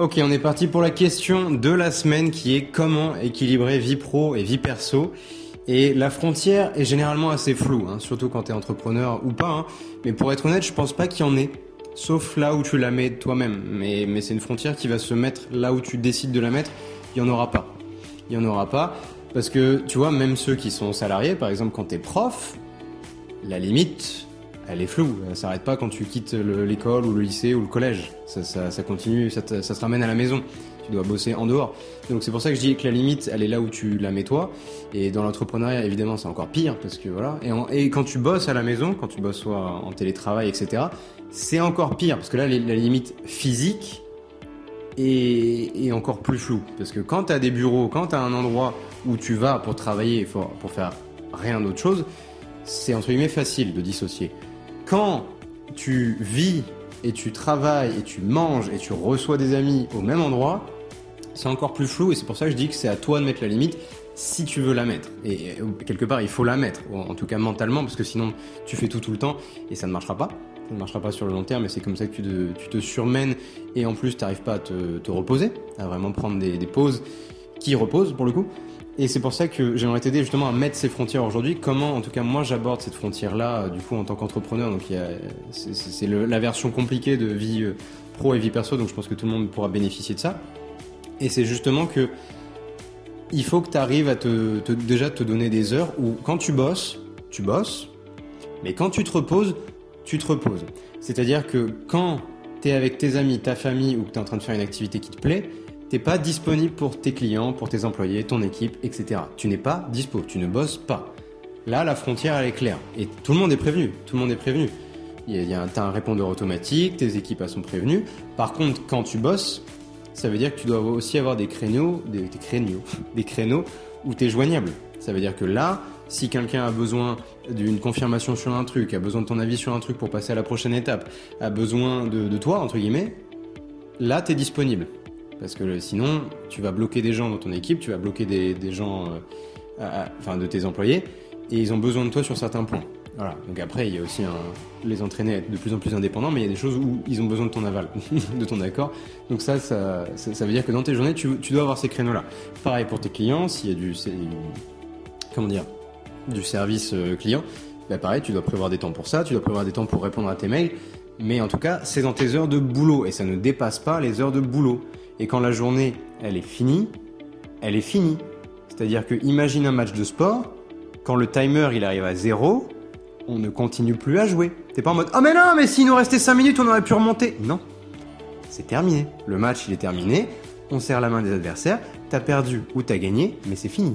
Ok, on est parti pour la question de la semaine qui est comment équilibrer vie pro et vie perso. Et la frontière est généralement assez floue, hein, surtout quand tu es entrepreneur ou pas. Hein. Mais pour être honnête, je pense pas qu'il y en ait. Sauf là où tu la mets toi-même. Mais, mais c'est une frontière qui va se mettre là où tu décides de la mettre. Il n'y en aura pas. Il n'y en aura pas. Parce que, tu vois, même ceux qui sont salariés, par exemple, quand tu es prof, la limite, elle est floue. Elle s'arrête pas quand tu quittes l'école ou le lycée ou le collège. Ça, continue, ça, se ramène à la maison tu dois bosser en dehors. Donc c'est pour ça que je dis que la limite, elle est là où tu la mets toi. Et dans l'entrepreneuriat, évidemment, c'est encore pire parce que voilà. Et, quand tu bosses à la maison, quand tu bosses soit en télétravail, etc., c'est encore pire parce que là, la limite physique est, est encore plus floue. Parce que quand tu as des bureaux, quand tu as un endroit où tu vas pour travailler, pour, pour faire rien d'autre chose, c'est entre guillemets facile de dissocier. Quand tu vis et tu travailles et tu manges et tu reçois des amis au même endroit, c'est encore plus flou et c'est pour ça que je dis que c'est à toi de mettre la limite si tu veux la mettre. Et, quelque part, il faut la mettre, en tout cas mentalement, parce que sinon tu fais tout tout le temps et ça ne marchera pas. Ça ne marchera pas sur le long terme, mais c'est comme ça que tu te, surmènes et en plus tu n'arrives pas à te, te, reposer, à vraiment prendre des, des pauses qui reposent pour le coup. Et c'est pour ça que j'aimerais t'aider justement à mettre ces frontières aujourd'hui. Comment, en tout cas, moi j'aborde cette frontière-là, du coup, en tant qu'entrepreneur. Donc, c'est la version compliquée de vie euh, pro et vie perso, donc je pense que tout le monde pourra bénéficier de ça. Et c'est justement que il faut que tu arrives à te, déjà te donner des heures où quand tu bosses, tu bosses, mais quand tu te reposes, tu te reposes. C'est-à-dire que quand tu es avec tes amis, ta famille ou que tu es en train de faire une activité qui te plaît, t'es pas disponible pour tes clients, pour tes employés, ton équipe, etc. Tu n'es pas dispo, tu ne bosses pas. Là, la frontière, elle est claire. Et tout le monde est prévenu. Tout le monde est prévenu. Il y a, un répondeur automatique, tes équipes sont prévenues. Par contre, quand tu bosses, ça veut dire que tu dois aussi avoir des créneaux, des, des créneaux, des créneaux où tu es joignable. Ça veut dire que là, si quelqu'un a besoin d'une confirmation sur un truc, a besoin de ton avis sur un truc pour passer à la prochaine étape, a besoin de, de toi, entre guillemets, là, tu es disponible. Parce que sinon, tu vas bloquer des gens dans ton équipe, tu vas bloquer des, gens, euh, enfin de tes employés, et ils ont besoin de toi sur certains points. Voilà. Donc après, il y a aussi un, les entraîner à être de plus en plus indépendants, mais il y a des choses où ils ont besoin de ton aval, de ton accord. Donc ça ça, veut dire que dans tes journées, tu, tu dois avoir ces créneaux-là. Pareil pour tes clients, s'il y a du, comment dire, du service euh, client, bah pareil, tu dois prévoir des temps pour ça, tu dois prévoir des temps pour répondre à tes mails. Mais en tout cas, c'est dans tes heures de boulot et ça ne dépasse pas les heures de boulot. Et quand la journée, elle est finie, elle est finie. C'est-à-dire que imagine un match de sport, quand le timer il arrive à zéro, on ne continue plus à jouer. T'es pas en mode Ah oh mais non, mais s'il nous restait 5 minutes, on aurait pu remonter. Non. C'est terminé. Le match il est terminé, on serre la main des adversaires, t'as perdu ou t'as gagné, mais c'est fini.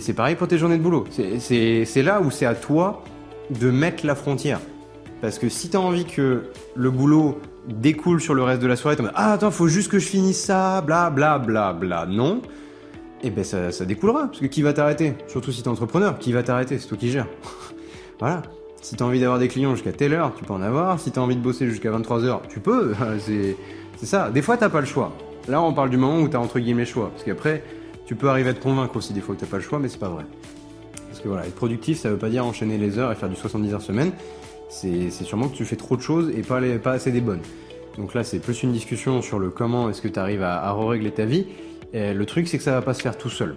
C'est pareil pour tes journées de boulot. C'est là où c'est à toi de mettre la frontière. Parce que si t'as envie que le boulot découle sur le reste de la soirée, ah attends, faut juste que je finisse ça, bla bla bla bla, non, et eh ben ça, ça découlera, parce que qui va t'arrêter? Surtout si t'es entrepreneur, qui va t'arrêter? C'est toi qui gères. voilà. Si t'as envie d'avoir des clients jusqu'à telle heure, tu peux en avoir. Si t'as envie de bosser jusqu'à 23h, tu peux. c'est ça. Des fois, t'as pas le choix. Là, on parle du moment où t'as entre guillemets le choix. Parce qu'après, tu peux arriver à te convaincre aussi des fois que t'as pas le choix, mais c'est pas vrai. Parce que voilà, être productif, ça veut pas dire enchaîner les heures et faire du 70 heures semaine c'est sûrement que tu fais trop de choses et pas, les, pas assez des bonnes. Donc là, c'est plus une discussion sur le comment est-ce que tu arrives à, à régler ta vie. Le truc, c'est que ça va pas se faire tout seul.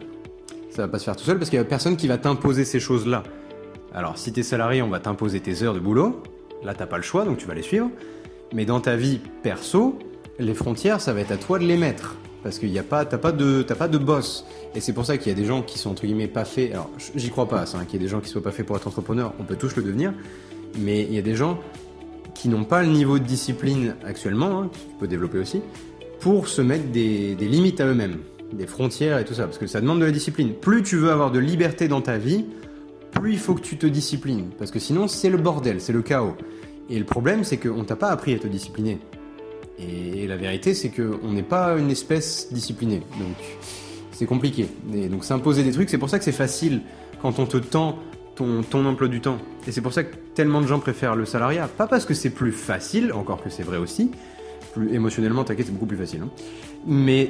Ça va pas se faire tout seul parce qu'il y a personne qui va t'imposer ces choses-là. Alors, si t'es salarié, on va t'imposer tes heures de boulot. Là, t'as pas le choix, donc tu vas les suivre. Mais dans ta vie perso, les frontières, ça va être à toi de les mettre. Parce qu'il n'y a pas, t'as pas de, de boss. Et c'est pour ça qu'il y a des gens qui sont entre guillemets pas faits. Alors, j'y crois pas, hein, qu'il y ait des gens qui soient pas faits pour être entrepreneur. On peut tous le devenir mais il y a des gens qui n'ont pas le niveau de discipline actuellement, hein, tu peux développer aussi, pour se mettre des, des limites à eux-mêmes, des frontières et tout ça, parce que ça demande de la discipline. Plus tu veux avoir de liberté dans ta vie, plus il faut que tu te disciplines, parce que sinon c'est le bordel, c'est le chaos. Et le problème, c'est qu'on t'a pas appris à te discipliner. Et la vérité, c'est qu'on n'est pas une espèce disciplinée. Donc, c'est compliqué. Et donc, s'imposer des trucs, c'est pour ça que c'est facile quand on te tend ton, emploi du temps. Et c'est pour ça que tellement de gens préfèrent le salariat. Pas parce que c'est plus facile, encore que c'est vrai aussi. Plus émotionnellement, t'inquiète, c'est beaucoup plus facile. Hein. Mais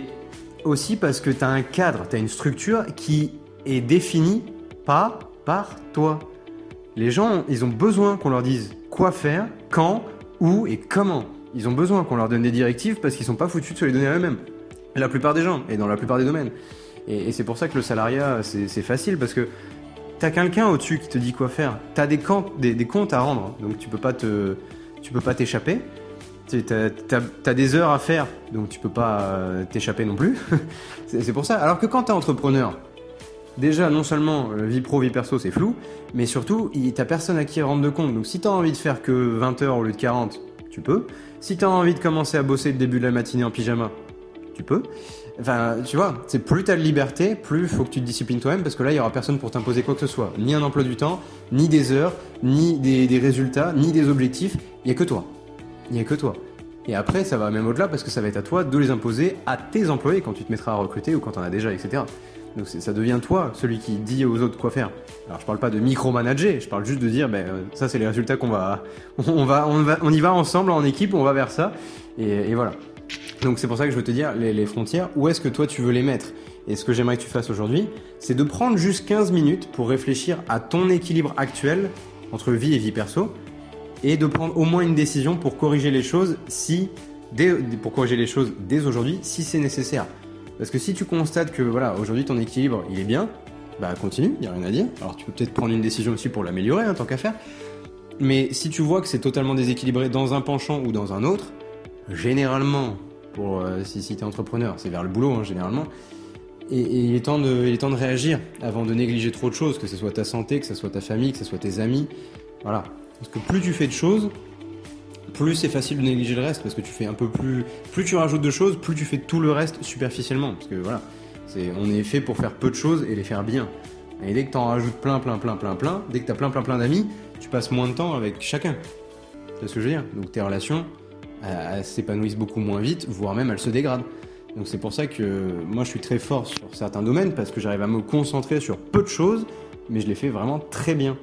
aussi parce que tu as un cadre, tu as une structure qui est définie pas par toi. Les gens, ils ont besoin qu'on leur dise quoi faire, quand, où et comment. Ils ont besoin qu'on leur donne des directives parce qu'ils sont pas foutus de se les donner à eux-mêmes. La plupart des gens, et dans la plupart des domaines. Et, c'est pour ça que le salariat, c'est facile parce que t'as quelqu'un au-dessus qui te dit quoi faire. T'as des, comptes, à rendre, donc tu peux pas te, tu peux pas t'échapper. T'as as, des heures à faire, donc tu peux pas euh, t'échapper non plus. c'est pour ça. Alors que quand t'es entrepreneur, déjà non seulement euh, vie pro, vie perso, c'est flou, mais surtout t'as personne à qui rendre de compte. Donc si t'as envie de faire que 20 heures au lieu de 40, tu peux. Si t'as envie de commencer à bosser le début de la matinée en pyjama, tu peux. Enfin, tu vois, c'est plus t'as de liberté, plus faut que tu te disciplines toi-même, parce que là, il y aura personne pour t'imposer quoi que ce soit. Ni un emploi du temps, ni des heures, ni des, résultats, ni des objectifs. Il y a que toi. Il y a que toi. Et après, ça va même au-delà, parce que ça va être à toi de les imposer à tes employés quand tu te mettras à recruter ou quand t'en as déjà, etc. Donc ça devient toi, celui qui dit aux autres quoi faire. Alors je parle pas de micromanager, je parle juste de dire, ben, euh, ça c'est les résultats qu'on va, on va, on va, on y va ensemble en équipe, on va vers ça, et voilà. Donc c'est pour ça que je veux te dire, les, frontières, où est-ce que toi tu veux les mettre? Et ce que j'aimerais que tu fasses aujourd'hui, c'est de prendre juste 15 minutes pour réfléchir à ton équilibre actuel entre vie et vie perso, et de prendre au moins une décision pour corriger les choses si, pour corriger les choses dès aujourd'hui, si c'est nécessaire. Parce que si tu constates que voilà, aujourd'hui ton équilibre il est bien, bah continue, il n'y a rien à dire. Alors tu peux peut-être prendre une décision aussi pour l'améliorer, en hein, tant qu'à faire. Mais si tu vois que c'est totalement déséquilibré dans un penchant ou dans un autre, généralement, euh, si, si tu es entrepreneur, c'est vers le boulot hein, généralement. Et, il, est temps de, réagir avant de négliger trop de choses, que ce soit ta santé, que ce soit ta famille, que ce soit tes amis. Voilà. Parce que plus tu fais de choses, plus c'est facile de négliger le reste, parce que tu fais un peu plus. Plus tu rajoutes de choses, plus tu fais tout le reste superficiellement. Parce que voilà, on est fait pour faire peu de choses et les faire bien. Et dès que tu en rajoutes plein, plein, plein, plein, plein, dès que tu as plein, plein, plein d'amis, tu passes moins de temps avec chacun. C'est ce que je veux dire? Donc tes relations, elles s'épanouissent beaucoup moins vite, voire même elles se dégradent. Donc c'est pour ça que moi je suis très fort sur certains domaines parce que j'arrive à me concentrer sur peu de choses, mais je les fais vraiment très bien.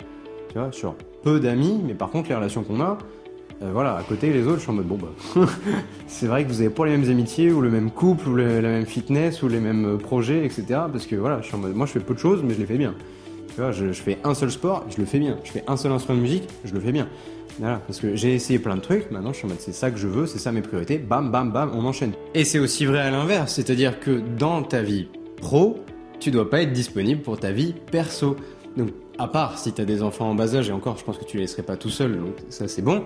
Tu vois, sur peu d'amis, mais par contre les relations qu'on a, euh, voilà, à côté les autres, je suis en mode bon bah, c'est vrai que vous avez pas les mêmes amitiés ou le même couple ou la même fitness ou les mêmes euh, projets, etc. Parce que voilà, je suis en mode, moi je fais peu de choses, mais je les fais bien. Tu vois, je, fais un seul sport, je le fais bien. Je fais un seul instrument de musique, je le fais bien. Voilà, parce que j'ai essayé plein de trucs, maintenant je suis en mode c'est ça que je veux, c'est ça mes priorités, bam bam bam, on enchaîne. Et c'est aussi vrai à l'inverse, c'est-à-dire que dans ta vie pro, tu dois pas être disponible pour ta vie perso. Donc à part si tu as des enfants en bas âge, et encore je pense que tu les laisserais pas tout seul, donc ça c'est bon.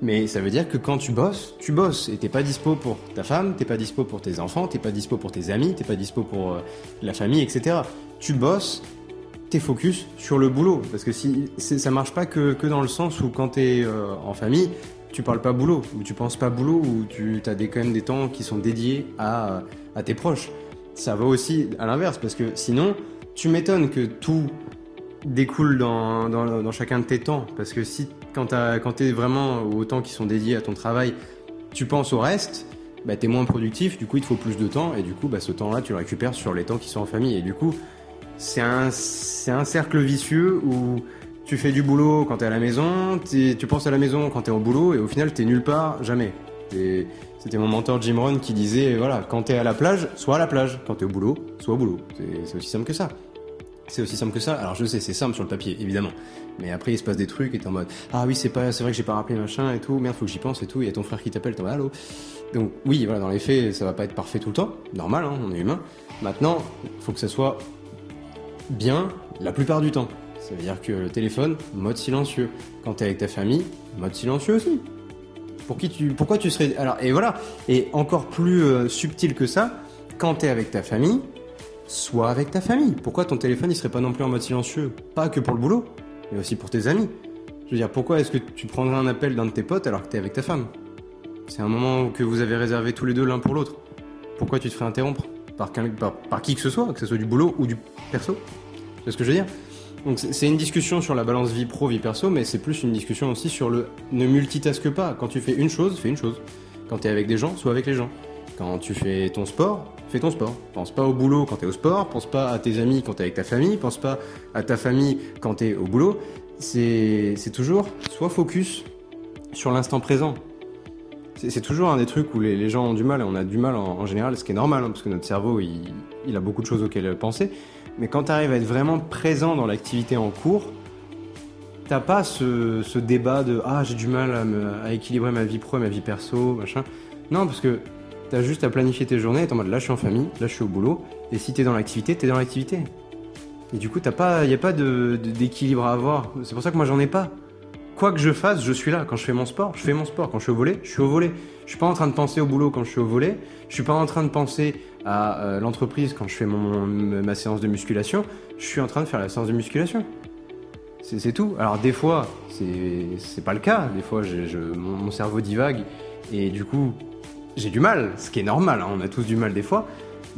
Mais ça veut dire que quand tu bosses, tu bosses, et t'es pas dispo pour ta femme, t'es pas dispo pour tes enfants, t'es pas dispo pour tes amis, t'es pas dispo pour euh, la famille, etc. Tu bosses t'es focus sur le boulot. Parce que si ça marche pas que, que dans le sens où quand t'es euh, en famille, tu parles pas boulot, ou tu penses pas boulot, ou tu as des, quand même des temps qui sont dédiés à, à tes proches. Ça va aussi à l'inverse, parce que sinon, tu m'étonnes que tout découle dans, dans, chacun de tes temps. Parce que si, quand, tu es vraiment au temps qui sont dédiés à ton travail, tu penses au reste, bah, tu es moins productif, du coup il te faut plus de temps, et du coup bah, ce temps-là tu le récupères sur les temps qui sont en famille. Et du coup, c'est un, cercle vicieux où tu fais du boulot quand t'es à la maison, tu penses à la maison quand t'es au boulot, et au final t'es nulle part, jamais. C'était mon mentor Jim Rohn qui disait, voilà, quand t'es à la plage, sois à la plage. Quand t'es au boulot, sois au boulot. C'est aussi simple que ça. C'est aussi simple que ça. Alors je sais, c'est simple sur le papier, évidemment. Mais après, il se passe des trucs et t'es en mode, ah oui, c'est pas, vrai que j'ai pas rappelé machin et tout, merde, faut que j'y pense et tout. Il y a ton frère qui t'appelle, t'es en mode, allô. Donc oui, voilà, dans les faits, ça va pas être parfait tout le temps. Normal, hein, on est humain. Maintenant, faut que ça soit bien la plupart du temps. Ça veut dire que le téléphone, mode silencieux. Quand tu es avec ta famille, mode silencieux aussi. Pour qui tu, pourquoi tu serais. Alors, et voilà. Et encore plus euh, subtil que ça, quand tu es avec ta famille, sois avec ta famille. Pourquoi ton téléphone il serait pas non plus en mode silencieux? Pas que pour le boulot, mais aussi pour tes amis. Je veux dire, pourquoi est-ce que tu prendrais un appel d'un de tes potes alors que tu es avec ta femme? C'est un moment que vous avez réservé tous les deux l'un pour l'autre. Pourquoi tu te ferais interrompre? Par, qui que ce soit, que ce soit du boulot ou du perso. C'est ce que je veux dire Donc c'est une discussion sur la balance vie pro, vie perso, mais c'est plus une discussion aussi sur le ne multitasque pas. Quand tu fais une chose, fais une chose. Quand tu es avec des gens, sois avec les gens. Quand tu fais ton sport, fais ton sport. Pense pas au boulot quand tu es au sport, pense pas à tes amis quand tu es avec ta famille, pense pas à ta famille quand tu es au boulot. C'est toujours, sois focus sur l'instant présent. C'est toujours un des trucs où les, gens ont du mal, et on a du mal en, général, ce qui est normal, hein, parce que notre cerveau, il, a beaucoup de choses auxquelles penser. Mais quand tu arrives à être vraiment présent dans l'activité en cours, t'as pas ce, débat de ah j'ai du mal à, équilibrer ma vie pro et ma vie perso, machin. Non, parce que t'as juste à planifier tes journées, et en mode là je suis en famille, là je suis au boulot, et si t'es dans l'activité, t'es dans l'activité. Et du coup, t'as pas, y a pas d'équilibre à avoir. C'est pour ça que moi j'en ai pas. Quoi que je fasse, je suis là. Quand je fais mon sport, je fais mon sport. Quand je suis au volet, je suis au volet. Je suis pas en train de penser au boulot quand je suis au volet. Je suis pas en train de penser à euh, l'entreprise quand je fais mon, ma séance de musculation. Je suis en train de faire la séance de musculation. C'est tout. Alors des fois, c'est pas le cas. Des fois, je, mon cerveau divague et du coup, j'ai du mal. Ce qui est normal. hein. On a tous du mal des fois.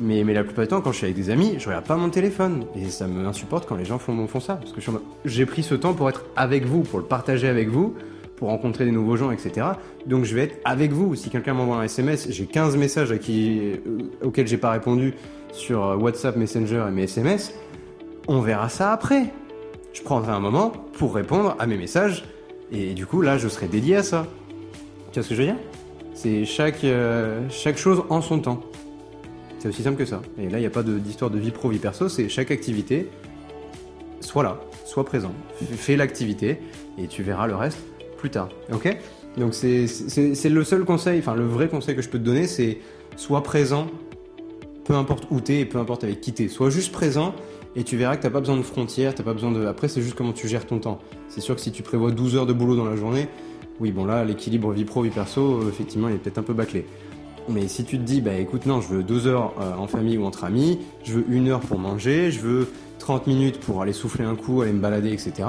Mais, la plupart du temps, quand je suis avec des amis, je regarde pas mon téléphone. Et ça me insupporte quand les gens font, ça. Parce que j'ai pris ce temps pour être avec vous, pour le partager avec vous, pour rencontrer des nouveaux gens, etc. Donc je vais être avec vous. Si quelqu'un m'envoie un SMS, j'ai 15 messages à qui, euh, auxquels j'ai pas répondu sur euh, WhatsApp, Messenger et mes SMS. On verra ça après. Je prendrai un moment pour répondre à mes messages. Et du coup, là, je serai dédié à ça. Tu vois ce que je veux dire? C'est euh, chaque chose en son temps. C'est aussi simple que ça. Et là, il n'y a pas d'histoire de vie pro, vie perso, c'est chaque activité, sois là, sois présent, fais l'activité et tu verras le reste plus tard. Ok? Donc c'est- le seul conseil, enfin le vrai conseil que je peux te donner, c'est sois présent, peu importe où t'es et peu importe avec qui t'es. Sois juste présent et tu verras que t'as pas besoin de frontières, t'as pas besoin de. Après, c'est juste comment tu gères ton temps. C'est sûr que si tu prévois 12 heures de boulot dans la journée, oui, bon là, l'équilibre vie pro, vie perso, euh, effectivement, il est peut-être un peu bâclé. Mais si tu te dis, bah écoute, non, je veux deux heures euh, en famille ou entre amis, je veux une heure pour manger, je veux 30 minutes pour aller souffler un coup, aller me balader, etc.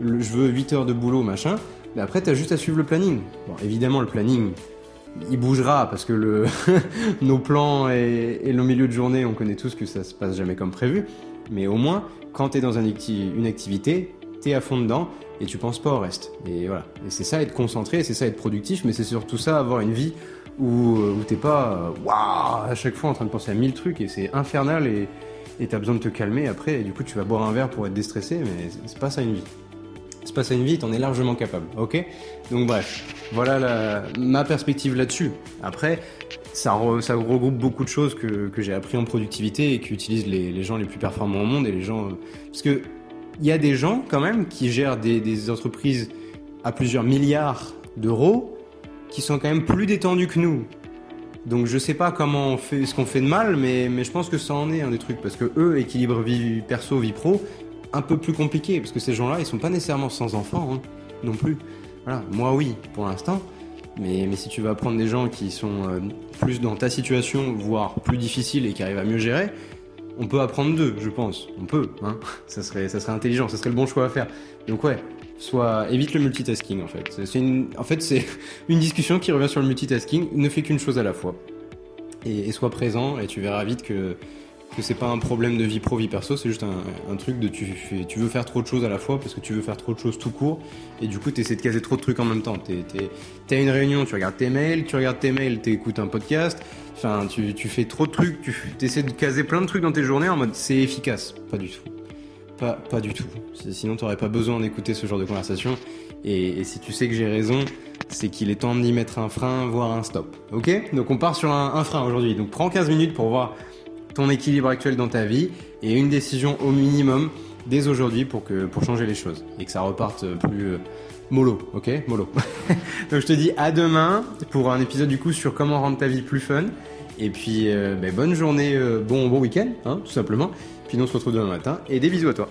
Je veux 8 heures de boulot, machin. Mais après, t'as juste à suivre le planning. Bon, évidemment, le planning, il bougera parce que le nos plans et, et nos milieux de journée, on connaît tous que ça se passe jamais comme prévu. Mais au moins, quand t'es dans une activité, t'es à fond dedans et tu penses pas au reste. Et voilà. Et c'est ça être concentré, c'est ça être productif, mais c'est surtout ça avoir une vie où, euh, où t'es pas euh, waouh à chaque fois en train de penser à mille trucs et c'est infernal et et t'as besoin de te calmer après et du coup tu vas boire un verre pour être déstressé mais c'est- pas ça une vie. C'est pas ça une vie, t'en es largement capable, ok? Donc bref, voilà ma perspective là-dessus. Après, ça, re- ça regroupe beaucoup de choses que, j'ai appris en productivité et qu'utilisent les, les gens les plus performants au monde et les gens... euh, Parce que il y a des gens quand même qui gèrent des entreprises à plusieurs milliards d'euros qui sont quand même plus détendus que nous. Donc je sais pas comment on fait ce qu'on fait de mal, mais, mais je pense que ça en est un des trucs parce que eux équilibrent vie perso, vie pro, un peu plus compliqué parce que ces gens-là ils sont pas nécessairement sans enfants hein, non plus. Voilà, moi oui pour l'instant, mais, mais si tu vas prendre des gens qui sont euh, plus dans ta situation, voire plus difficile et qui arrivent à mieux gérer, on peut apprendre d'eux, je pense. On peut, hein. Ça serait, ça serait intelligent, ça serait le bon choix à faire. Donc ouais, soit évite le multitasking en fait. C'est- une, en fait c'est une discussion qui revient sur le multitasking. Ne fais qu'une chose à la fois et, sois présent et tu verras vite que que c'est pas un problème de vie pro vie perso, c'est juste un, truc de tu fais, tu veux faire trop de choses à la fois parce que tu veux faire trop de choses tout court et du coup tu essaies de caser trop de trucs en même temps. T'as une réunion, tu regardes tes mails, tu regardes tes mails, t'écoutes un podcast. Enfin, tu, tu fais trop de trucs, tu essaies de caser plein de trucs dans tes journées en mode c'est efficace. Pas du tout. Pas, du tout. Sinon, t'aurais pas besoin d'écouter ce genre de conversation. Et, si tu sais que j'ai raison, c'est qu'il est temps d'y mettre un frein, voire un stop. Ok? Donc on part sur un, frein aujourd'hui. Donc prends 15 minutes pour voir ton équilibre actuel dans ta vie et une décision au minimum dès aujourd'hui pour pour changer les choses et que ça reparte plus euh, mollo, ok? Mollo. Donc je te dis à demain pour un épisode du coup sur comment rendre ta vie plus fun. Et puis euh, ben, bonne journée, euh, bon bon week-end, hein, tout simplement. Puis nous on se retrouve demain matin et des bisous à toi.